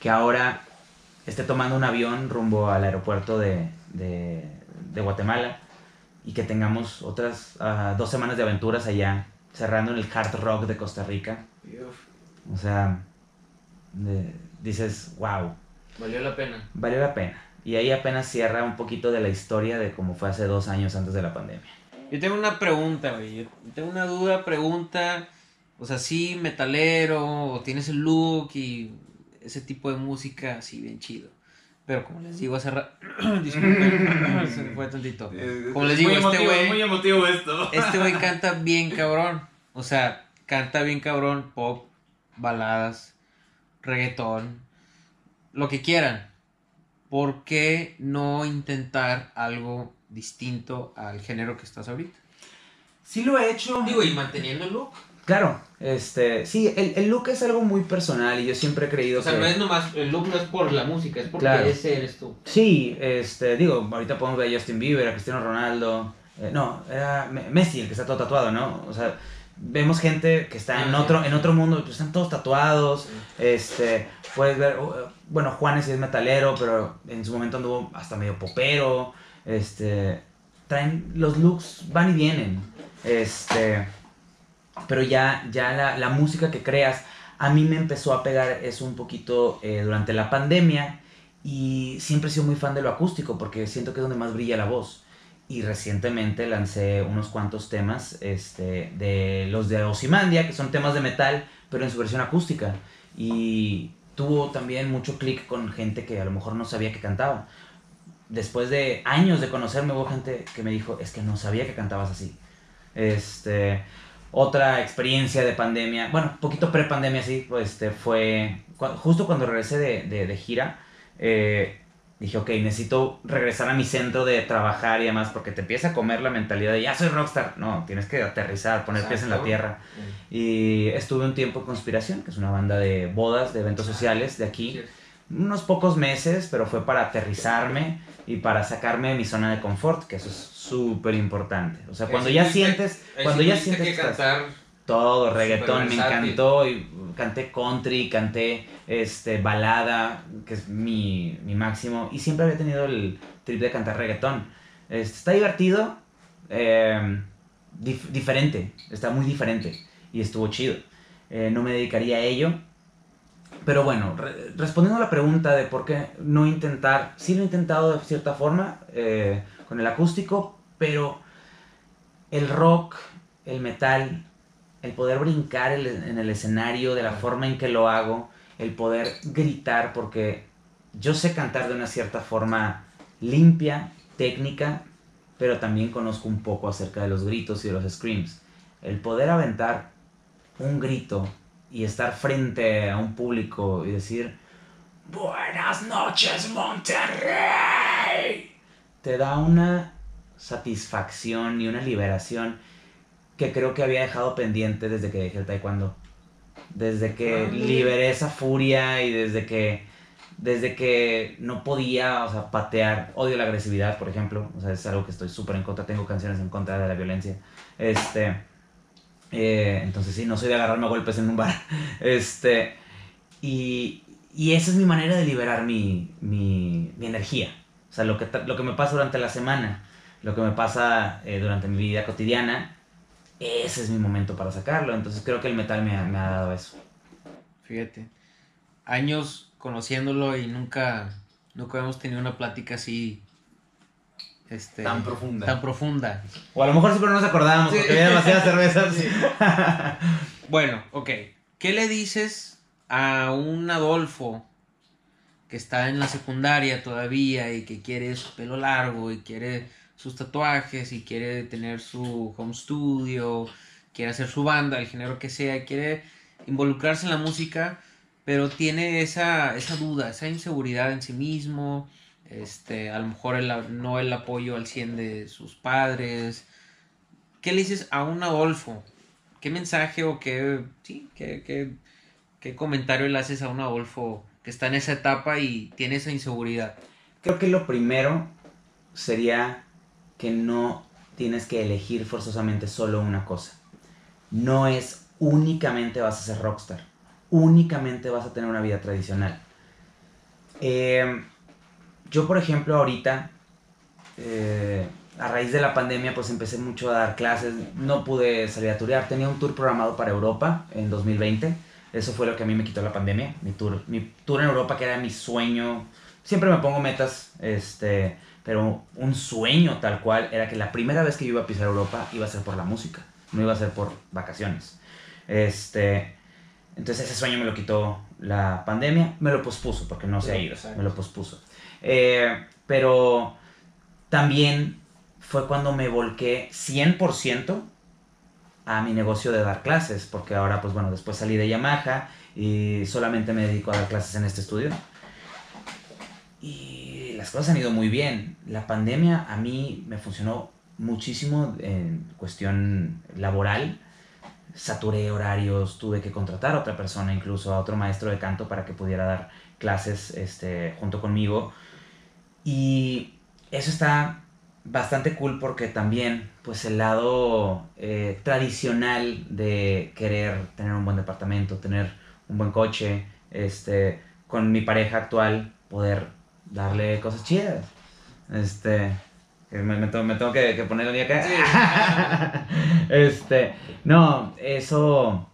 Que ahora esté tomando un avión rumbo al aeropuerto de, de, de Guatemala y que tengamos otras ah, dos semanas de aventuras allá, cerrando en el hard rock de Costa Rica. O sea, de- dices, wow, valió la pena. valió la pena. Y ahí apenas cierra un poquito de la historia de cómo fue hace dos años antes de la pandemia. Yo tengo una pregunta, güey. Yo tengo una duda, pregunta. O sea, sí, metalero, o tienes el look y ese tipo de música así bien chido. Pero como les digo hace rato. Disculpen, se me fue tantito. Como les digo, muy este emotivo, güey. Muy emotivo esto. Este güey canta bien cabrón. O sea, canta bien cabrón. Pop, baladas, reggaetón, lo que quieran. ¿Por qué no intentar algo distinto al género que estás ahorita? Sí lo he hecho. Digo, y manteniendo el look. Claro, este, sí, el, el look es algo muy personal y yo siempre he creído O sea, que... no es nomás, el look no es por la música, es porque Claro. ese eres tú. Sí, este, digo, ahorita podemos ver a Justin Bieber, a Cristiano Ronaldo, eh, no, era Me- Messi el que está todo tatuado, ¿no? O sea, vemos gente que está Ah, en sí. otro, en otro mundo, pues están todos tatuados, este, puedes ver, bueno, Juanes sí es metalero, pero en su momento anduvo hasta medio popero, este, traen, los looks van y vienen, este, pero ya, ya la, la música que creas, a mí me empezó a pegar eso un poquito eh, durante la pandemia, y siempre he sido muy fan de lo acústico, porque siento que es donde más brilla la voz. Y recientemente lancé unos cuantos temas este, de los de Osimandia, que son temas de metal, pero en su versión acústica. Y tuvo también mucho clic con gente que a lo mejor no sabía que cantaba. Después de años de conocerme, hubo gente que me dijo, es que no sabía que cantabas así. Este, otra experiencia de pandemia, bueno, poquito pre-pandemia, sí, pues, este, fue cu- justo cuando regresé de, de- de gira, eh, dije, ok, necesito regresar a mi centro de trabajar y demás, porque te empieza a comer la mentalidad de, ya soy rockstar. No, tienes que aterrizar, poner pies en la tierra. Y estuve un tiempo en Conspiración, que es una banda de bodas, de eventos sociales de aquí. Unos pocos meses, pero fue para aterrizarme y para sacarme de mi zona de confort, que eso es súper importante. O sea, cuando ya sientes, cuando ya sientes que cantar. todo, reggaetón, me encantó. Y canté country, canté este, balada, que es mi, mi máximo. Y siempre había tenido el trip de cantar reggaetón. Este, está divertido, eh, dif- diferente, está muy diferente. Y estuvo chido. Eh, no me dedicaría a ello. Pero bueno, re- respondiendo a la pregunta de por qué no intentar, sí lo he intentado de cierta forma eh, con el acústico, pero el rock, el metal, el poder brincar el- en el escenario de la forma en que lo hago, el poder gritar, porque yo sé cantar de una cierta forma limpia, técnica, pero también conozco un poco acerca de los gritos y de los screams. El poder aventar un grito y estar frente a un público y decir, Buenas noches, Monterrey. Te da una satisfacción y una liberación que creo que había dejado pendiente desde que dejé el taekwondo. Desde que Ah, liberé esa furia y desde que desde que no podía, o sea, patear, odio la agresividad, por ejemplo, o sea, es algo que estoy súper en contra, tengo canciones en contra de la violencia, este, eh, entonces sí, no soy de agarrarme a golpes en un bar, este, y, y esa es mi manera de liberar mi, mi, mi energía, o sea, lo que, lo que me pasa durante la semana, lo que me pasa eh, durante mi vida cotidiana, ese es mi momento para sacarlo, entonces creo que el metal me ha, me ha dado eso. Fíjate. Años conociéndolo y nunca, nunca hemos tenido una plática así. Este, Tan profunda. Tan profunda. O a lo mejor sí, pero no nos acordábamos Sí. porque había demasiadas cervezas. Bueno, ok. ¿Qué le dices a un Adolfo que está en la secundaria todavía y que quiere su pelo largo y quiere sus tatuajes y quiere tener su home studio, quiere hacer su banda, el género que sea, quiere involucrarse en la música, pero tiene esa, esa duda, esa inseguridad en sí mismo, este, a lo mejor el no el apoyo al 100 de sus padres. ¿Qué le dices a un Adolfo? ¿Qué mensaje o qué, sí, qué, qué, qué comentario le haces a un Adolfo que está en esa etapa y tiene esa inseguridad? Creo que lo primero sería que no tienes que elegir forzosamente solo una cosa. No es únicamente vas a ser rockstar. Únicamente vas a tener una vida tradicional. Eh, yo, por ejemplo, ahorita, eh, a raíz de la pandemia, pues empecé mucho a dar clases. No pude salir a turear. Tenía un tour programado para Europa en 2020. Eso fue lo que a mí me quitó la pandemia. Mi tour, mi tour en Europa, que era mi sueño. Siempre me pongo metas, este, pero un sueño tal cual era que la primera vez que yo iba a pisar Europa iba a ser por la música, no iba a ser por vacaciones. Este, entonces ese sueño me lo quitó la pandemia, me lo pospuso porque no se ha ido, me lo pospuso. Eh, pero también fue cuando me volqué 100% a mi negocio de dar clases, porque ahora pues bueno, después salí de Yamaha y solamente me dedico a dar clases en este estudio. Y las cosas han ido muy bien. La pandemia a mí me funcionó muchísimo en cuestión laboral. Saturé horarios, tuve que contratar a otra persona, incluso a otro maestro de canto para que pudiera dar clases este, junto conmigo. Y eso está bastante cool porque también, pues el lado eh, tradicional de querer tener un buen departamento, tener un buen coche, este, con mi pareja actual, poder darle cosas chidas. Este, me, me tengo, me tengo que, que poner el día acá. este, no, eso,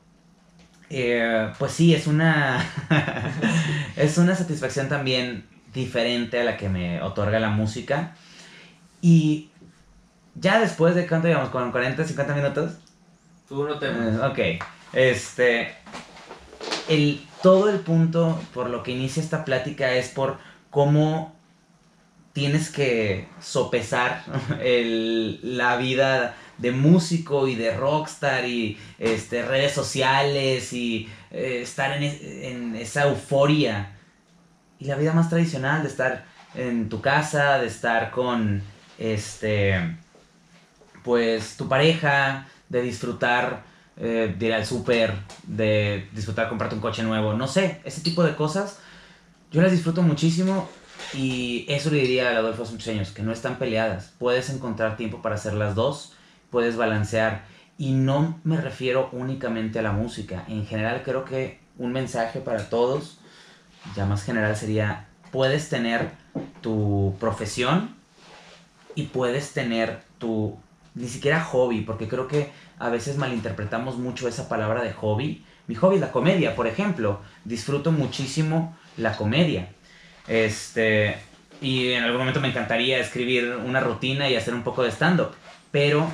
eh, pues sí, es una, es una satisfacción también diferente a la que me otorga la música. Y ya después de cuánto digamos, con 40, 50 minutos. Tú no te... Eh, ok. Este. El, todo el punto por lo que inicia esta plática es por cómo tienes que sopesar el, la vida de músico y de rockstar y este, redes sociales y eh, estar en, es- en esa euforia. Y la vida más tradicional de estar en tu casa, de estar con este pues tu pareja, de disfrutar eh, de ir al súper, de disfrutar comprarte un coche nuevo, no sé, ese tipo de cosas, yo las disfruto muchísimo y eso le diría a Adolfo años, que no están peleadas, puedes encontrar tiempo para hacer las dos, puedes balancear. Y no me refiero únicamente a la música, en general creo que un mensaje para todos, ya más general sería, puedes tener tu profesión y puedes tener tu ni siquiera hobby, porque creo que a veces malinterpretamos mucho esa palabra de hobby. Mi hobby es la comedia, por ejemplo. Disfruto muchísimo la comedia. Este, y en algún momento me encantaría escribir una rutina y hacer un poco de stand-up. Pero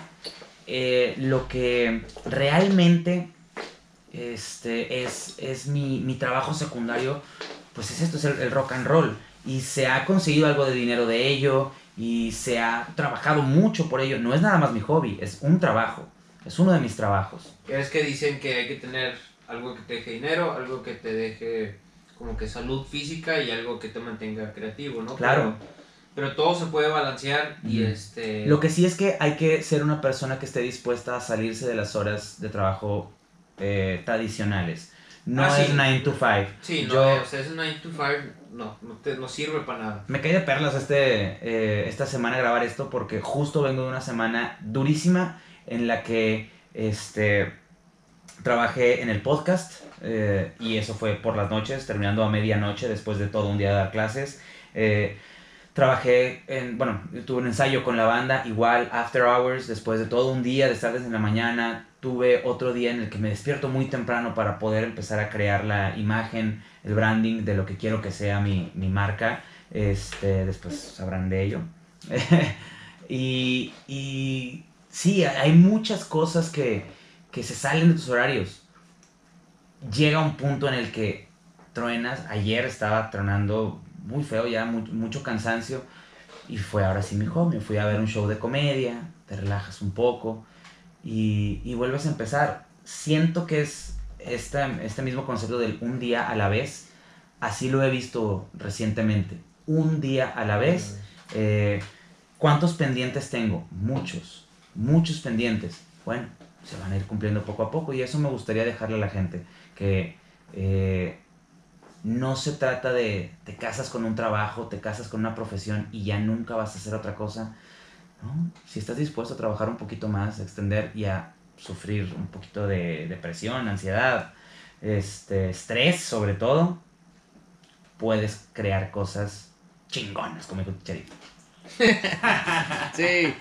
eh, lo que realmente este, es, es mi, mi trabajo secundario, pues es esto, es el, el rock and roll. Y se ha conseguido algo de dinero de ello y se ha trabajado mucho por ello. No es nada más mi hobby, es un trabajo. Es uno de mis trabajos. Es que dicen que hay que tener algo que te deje dinero, algo que te deje como que salud física y algo que te mantenga creativo, ¿no? Claro. Pero, pero todo se puede balancear y Ujú. este... Lo que sí es que hay que ser una persona que esté dispuesta a salirse de las horas de trabajo eh, tradicionales. No Ah, es sí. 9 to 5. Sí, no, Yo- o sea, es 9 to 5, no, no, te, no sirve para nada. Me caí de perlas este, eh, esta semana grabar esto porque justo vengo de una semana durísima en la que este, trabajé en el podcast eh, y eso fue por las noches, terminando a medianoche después de todo un día de dar clases. Eh, trabajé en, bueno, tuve un ensayo con la banda, igual after hours, después de todo un día de estar desde la mañana. Tuve otro día en el que me despierto muy temprano para poder empezar a crear la imagen, el branding de lo que quiero que sea mi, mi marca. Este, después sabrán de ello. y, sí, hay muchas cosas que, que se salen de tus horarios. Llega un punto en el que truenas. Ayer estaba tronando muy feo, ya mu- mucho cansancio. Y fue ahora sí mi hobby. Fui a ver un show de comedia, te relajas un poco y, y vuelves a empezar. Siento que es esta, este mismo concepto del un día a la vez. Así lo he visto recientemente. Un día a la vez. Eh, ¿Cuántos pendientes tengo? Muchos, muchos pendientes. Bueno, se van a ir cumpliendo poco a poco y eso me gustaría dejarle a la gente, que eh, no se trata de te casas con un trabajo, te casas con una profesión y ya nunca vas a hacer otra cosa. ¿No? Si estás dispuesto a trabajar un poquito más, a extender y a sufrir un poquito de depresión, ansiedad, este, estrés sobre todo, puedes crear cosas chingonas, como dijo Chicharito. Sí,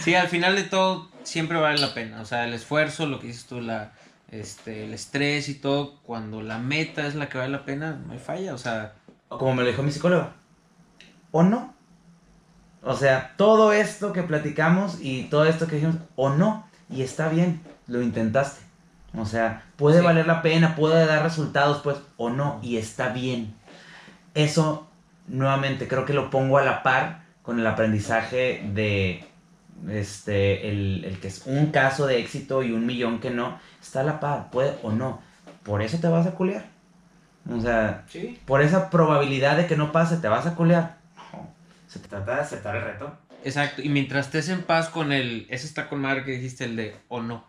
sí, al final de todo siempre vale la pena. O sea, el esfuerzo, lo que dices tú, la, este, el estrés y todo, cuando la meta es la que vale la pena, no hay falla. O sea, como me lo dijo mi psicóloga, o no. O sea, todo esto que platicamos y todo esto que dijimos, o no, y está bien, lo intentaste. O sea, puede Sí. valer la pena, puede dar resultados, pues, o no, y está bien. Eso, nuevamente, creo que lo pongo a la par con el aprendizaje de este, el, el que es un caso de éxito y un millón que no, está a la par, puede o no. Por eso te vas a culiar. O sea, sí. por esa probabilidad de que no pase, te vas a culear. Se trata de aceptar el reto. Exacto. Y mientras estés en paz con el, ese está con madre que dijiste, el de o no.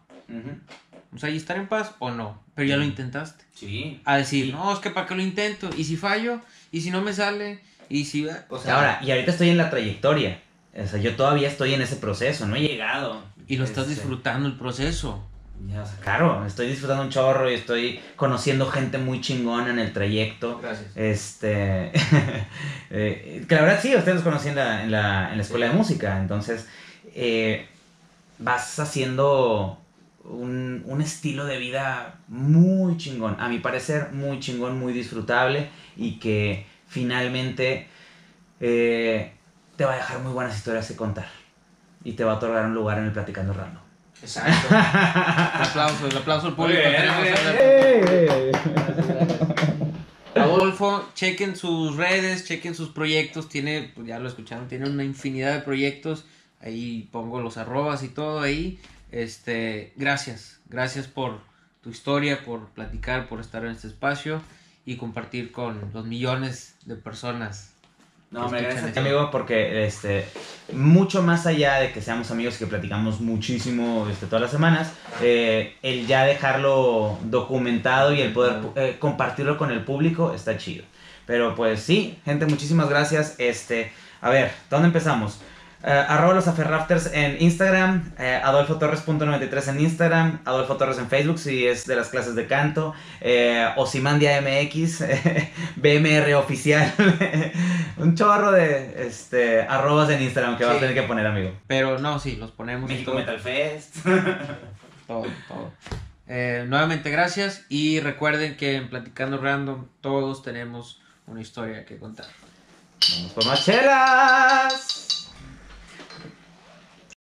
O sea, y estar en paz o no. Pero ya lo intentaste. Sí. A decir, Sí. no, es que para qué lo intento. Y si fallo, y si no me sale, y si. O sea, Ahora, y ahorita estoy en la trayectoria. O sea, yo todavía estoy en ese proceso, no he llegado. Y lo estás Este, disfrutando el proceso. Ya, o sea, claro, estoy disfrutando un chorro y estoy conociendo gente muy chingona en el trayecto. Gracias. Este, eh, que la verdad sí, ustedes los conocí en la, en la, en la escuela de música, entonces eh, vas haciendo un, un estilo de vida muy chingón, a mi parecer muy chingón, muy disfrutable y que finalmente eh, te va a dejar muy buenas historias que contar y te va a otorgar un lugar en el Platicando Random. Exacto. el aplauso, el aplauso al público. Adolfo, chequen sus redes, chequen sus proyectos. Tiene, pues ya lo escucharon, tiene una infinidad de proyectos. Ahí pongo los arrobas y todo ahí. Este, gracias, gracias por tu historia, por platicar, por estar en este espacio y compartir con los millones de personas. No, hombre, gracias a ti. amigo porque este mucho más allá de que seamos amigos y que platicamos muchísimo este, todas las semanas eh, el ya dejarlo documentado y el poder eh, compartirlo con el público está chido pero pues sí gente muchísimas gracias este a ver ¿dónde empezamos? Eh, arroba los aferrafters en Instagram, eh, adolfotorres.93 en Instagram, Adolfo Torres en Facebook si es de las clases de canto, eh, Osimandia MX, BMR oficial, un chorro de este, arrobas en Instagram que vas a Sí. tener que poner, amigo. Pero no, sí, los ponemos. México todo. Metal Fest. Todo, todo. Eh, nuevamente gracias y recuerden que en Platicando Random todos tenemos una historia que contar. Vamos por más chelas.